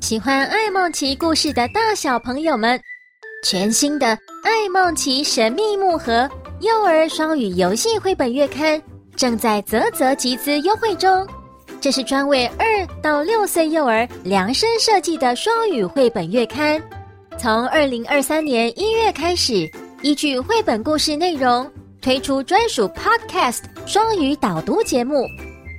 喜欢艾梦奇故事的大小朋友们，全新的《艾梦奇神秘木盒》幼儿双语游戏绘本月刊正在泽泽集资优惠中。这是专为二到六岁幼儿量身设计的双语绘本月刊，从二零二三年一月开始，依据绘本故事内容推出专属 Podcast 双语导读节目、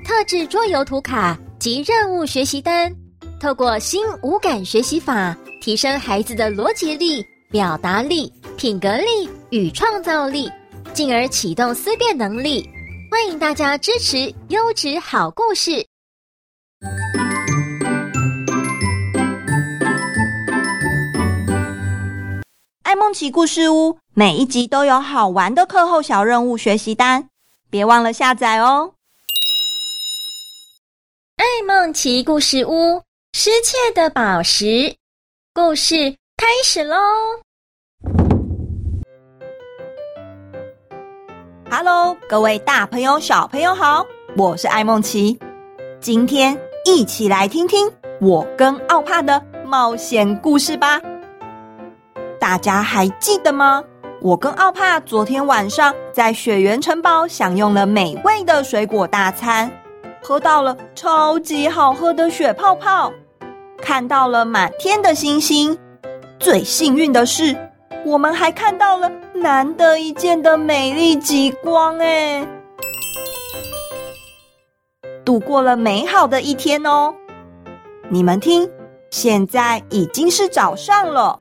特制桌游图卡及任务学习单。透过新五感学习法，提升孩子的逻辑力、表达力、品格力与创造力，进而启动思辨能力。欢迎大家支持优质好故事。爱梦奇故事屋每一集都有好玩的课后小任务学习单，别忘了下载哦。爱梦奇故事屋。失窃的宝石故事开始喽！Hello，各位大朋友、小朋友好，我是艾梦琪。今天一起来听听我跟奥帕的冒险故事吧。大家还记得吗？我跟奥帕昨天晚上在雪原城堡享用了美味的水果大餐，喝到了超级好喝的雪泡泡。看到了满天的星星，最幸运的是，我们还看到了难得一见的美丽极光哎！度过了美好的一天哦。你们听，现在已经是早上了。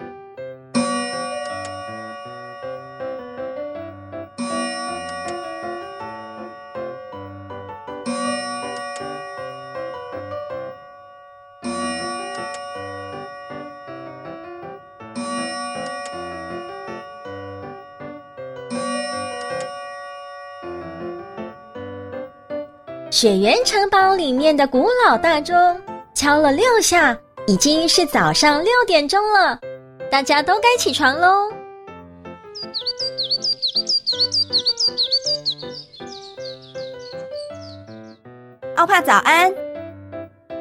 雪原城堡里面的古老大钟敲了六下，已经是早上六点钟了，大家都该起床喽。奥帕早安，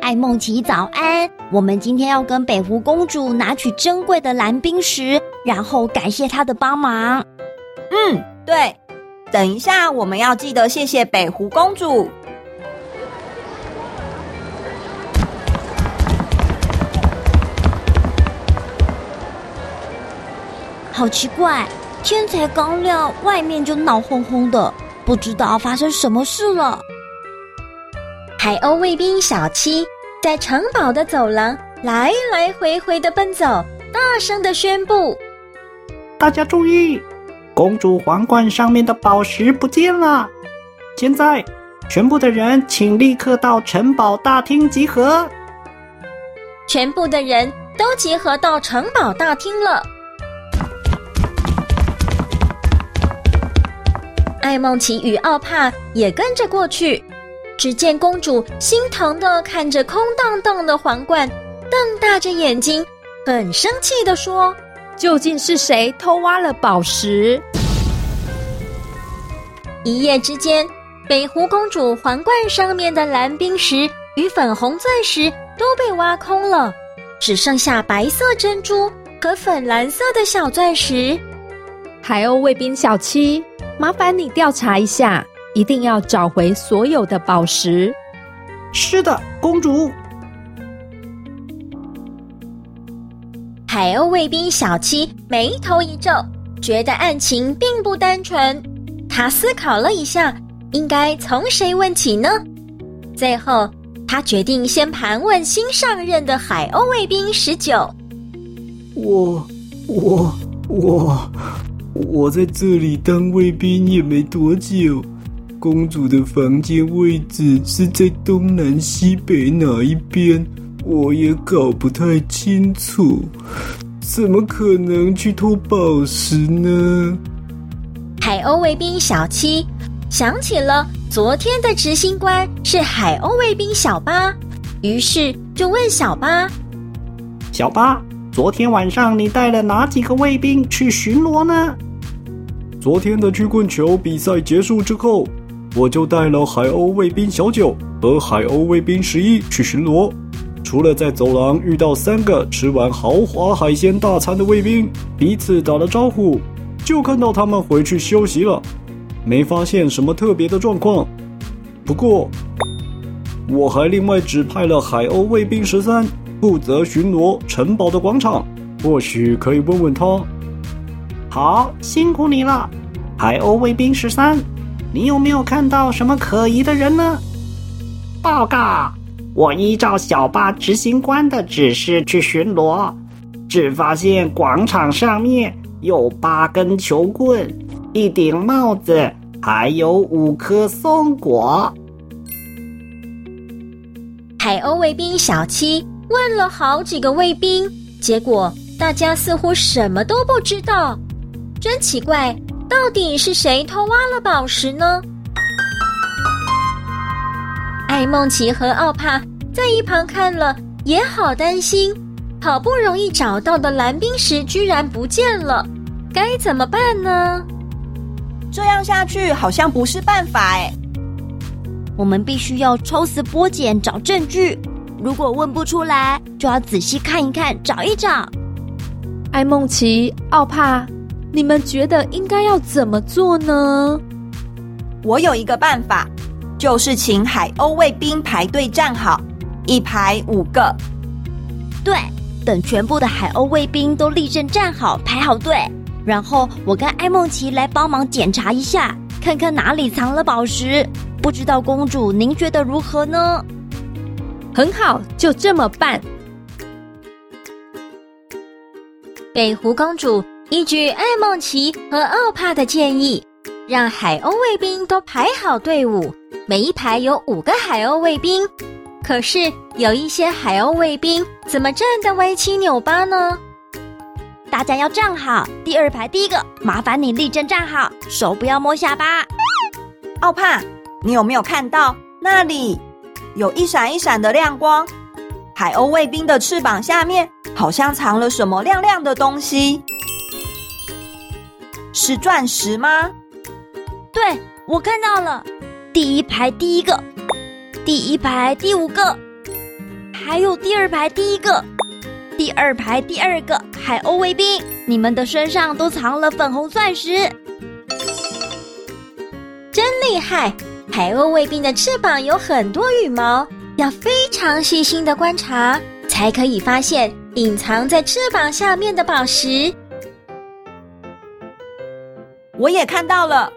艾梦琪早安。我们今天要跟北湖公主拿取珍贵的蓝冰石，然后感谢她的帮忙。嗯，对。等一下，我们要记得谢谢北湖公主。好奇怪，天才刚亮，外面就闹哄哄的，不知道发生什么事了。海鸥卫兵小七在城堡的走廊来来回回的奔走，大声的宣布：“大家注意，公主皇冠上面的宝石不见了！现在，全部的人请立刻到城堡大厅集合。”全部的人都集合到城堡大厅了。爱孟奇与奥帕也跟着过去，只见公主心疼的看着空荡荡的皇冠，瞪大着眼睛，很生气的说：“究竟是谁偷挖了宝石？”一夜之间，北湖公主皇冠上面的蓝冰石与粉红钻石都被挖空了，只剩下白色珍珠和粉蓝色的小钻石。海鸥卫兵小七。麻烦你调查一下，一定要找回所有的宝石。是的，公主。海鸥卫兵小七眉头一皱，觉得案情并不单纯。他思考了一下，应该从谁问起呢？最后，他决定先盘问新上任的海鸥卫兵十九。我，我，我。我在这里当卫兵也没多久，公主的房间位置是在东南西北哪一边？我也搞不太清楚，怎么可能去偷宝石呢？海鸥卫兵小七想起了昨天的执行官是海鸥卫兵小八，于是就问小八：“小八，昨天晚上你带了哪几个卫兵去巡逻呢？”昨天的曲棍球比赛结束之后，我就带了海鸥卫兵小九和海鸥卫兵十一去巡逻。除了在走廊遇到三个吃完豪华海鲜大餐的卫兵，彼此打了招呼，就看到他们回去休息了，没发现什么特别的状况。不过，我还另外指派了海鸥卫兵十三负责巡逻城堡的广场，或许可以问问他。好，辛苦你了，海鸥卫兵十三，你有没有看到什么可疑的人呢？报告，我依照小巴执行官的指示去巡逻，只发现广场上面有八根球棍、一顶帽子，还有五颗松果。海鸥卫兵小七问了好几个卫兵，结果大家似乎什么都不知道，真奇怪，到底是谁偷挖了宝石呢？艾梦琪和奥帕在一旁看了也好担心，好不容易找到的蓝冰石居然不见了，该怎么办呢？这样下去好像不是办法哎。我们必须要抽丝剥茧找证据，如果问不出来，就要仔细看一看，找一找。艾梦琪、奥帕，你们觉得应该要怎么做呢？我有一个办法，就是请海鸥卫兵排队站好，一排五个。对，等全部的海鸥卫兵都立正站好，排好队，然后我跟艾梦琪来帮忙检查一下，看看哪里藏了宝石。不知道公主，您觉得如何呢？很好，就这么办。北湖公主依据艾梦奇和奥帕的建议，让海鸥卫兵都排好队伍，每一排有五个海鸥卫兵。可是有一些海鸥卫兵怎么站得歪七扭八呢？大家要站好，第二排第一个，麻烦你立正站好，手不要摸下巴。奥帕。你有没有看到那里有一闪一闪的亮光？海鸥卫兵的翅膀下面好像藏了什么亮亮的东西，是钻石吗？对，我看到了，第一排第一个，第一排第五个，还有第二排第一个，第二排第二个海鸥卫兵，你们的身上都藏了粉红钻石，真厉害！海鸥卫兵的翅膀有很多羽毛，要非常细心的观察，才可以发现隐藏在翅膀下面的宝石。我也看到了，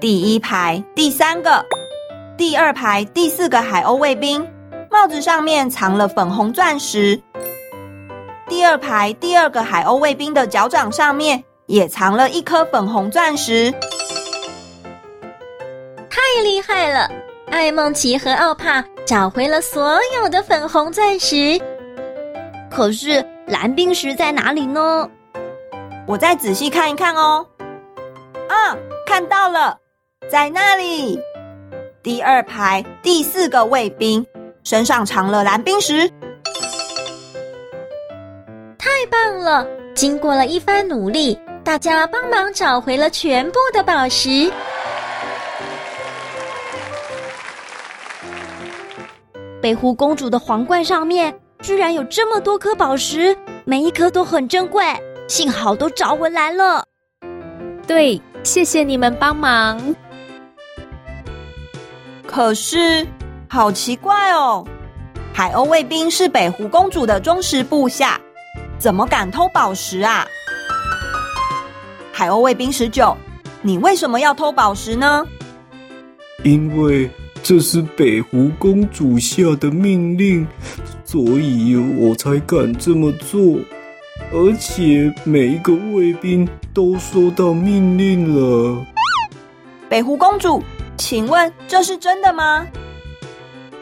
第一排第三个，第二排第四个海鸥卫兵，帽子上面藏了粉红钻石。第二排第二个海鸥卫兵的脚掌上面也藏了一颗粉红钻石。太厉害了！艾梦琪和奥帕找回了所有的粉红钻石。可是蓝冰石在哪里呢？我再仔细看一看哦。啊，看到了，在那里。第二排第四个卫兵身上藏了蓝冰石。太棒了！经过了一番努力，大家帮忙找回了全部的宝石。北湖公主的皇冠上面居然有这么多颗宝石，每一颗都很珍贵，幸好都找回来了。对，谢谢你们帮忙。可是，好奇怪哦，海鸥卫兵是北湖公主的忠实部下，怎么敢偷宝石啊？海鸥卫兵十九，你为什么要偷宝石呢？因为。这是北湖公主下的命令，所以我才敢这么做。而且每一个卫兵都收到命令了。北湖公主，请问这是真的吗？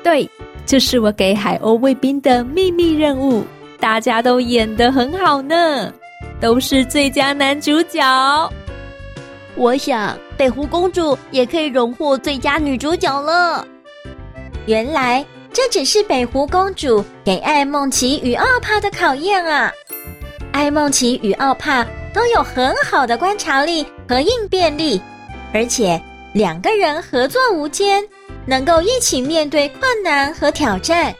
对，这是我给海鸥卫兵的秘密任务。大家都演得很好呢，都是最佳男主角。我想北湖公主也可以荣获最佳女主角了。原来这只是北湖公主给艾梦琪与奥帕的考验啊！艾梦奇与奥帕都有很好的观察力和应变力，而且两个人合作无间，能够一起面对困难和挑战。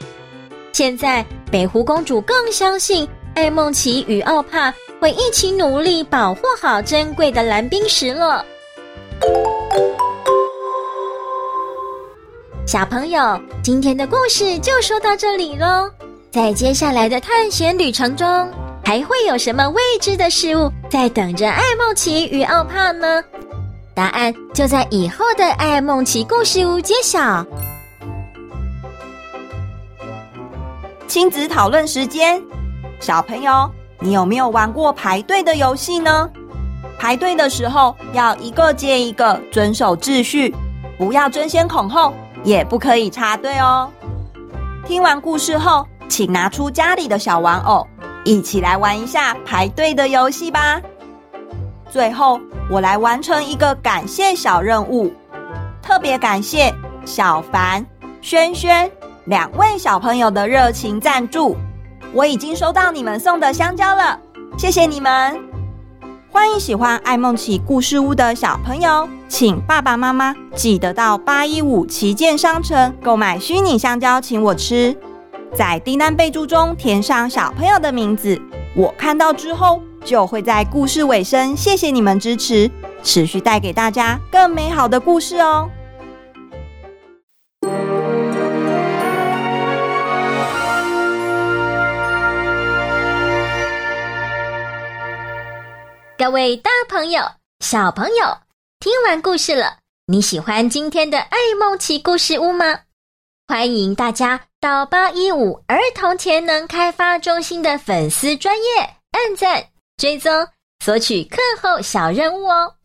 现在北湖公主更相信艾梦奇与奥帕会一起努力保护好珍贵的蓝冰石了。小朋友，今天的故事就说到这里喽。在接下来的探险旅程中，还会有什么未知的事物在等着艾梦奇与奥帕呢？答案就在以后的艾梦奇故事屋揭晓。亲子讨论时间，小朋友，你有没有玩过排队的游戏呢？排队的时候要一个接一个，遵守秩序，不要争先恐后，也不可以插队哦。听完故事后，请拿出家里的小玩偶，一起来玩一下排队的游戏吧。最后，我来完成一个感谢小任务，特别感谢小凡、轩轩。两位小朋友的热情赞助，我已经收到你们送的香蕉了，谢谢你们！欢迎喜欢爱梦奇故事屋的小朋友，请爸爸妈妈记得到八一五旗舰商城购买虚拟香蕉，请我吃。在订单备注中填上小朋友的名字，我看到之后就会在故事尾声谢谢你们支持，持续带给大家更美好的故事哦。各位大朋友、小朋友，听完故事了，你喜欢今天的爱梦奇故事屋吗？欢迎大家到八一五儿童潜能开发中心的粉丝专业按赞、追踪、索取课后小任务哦。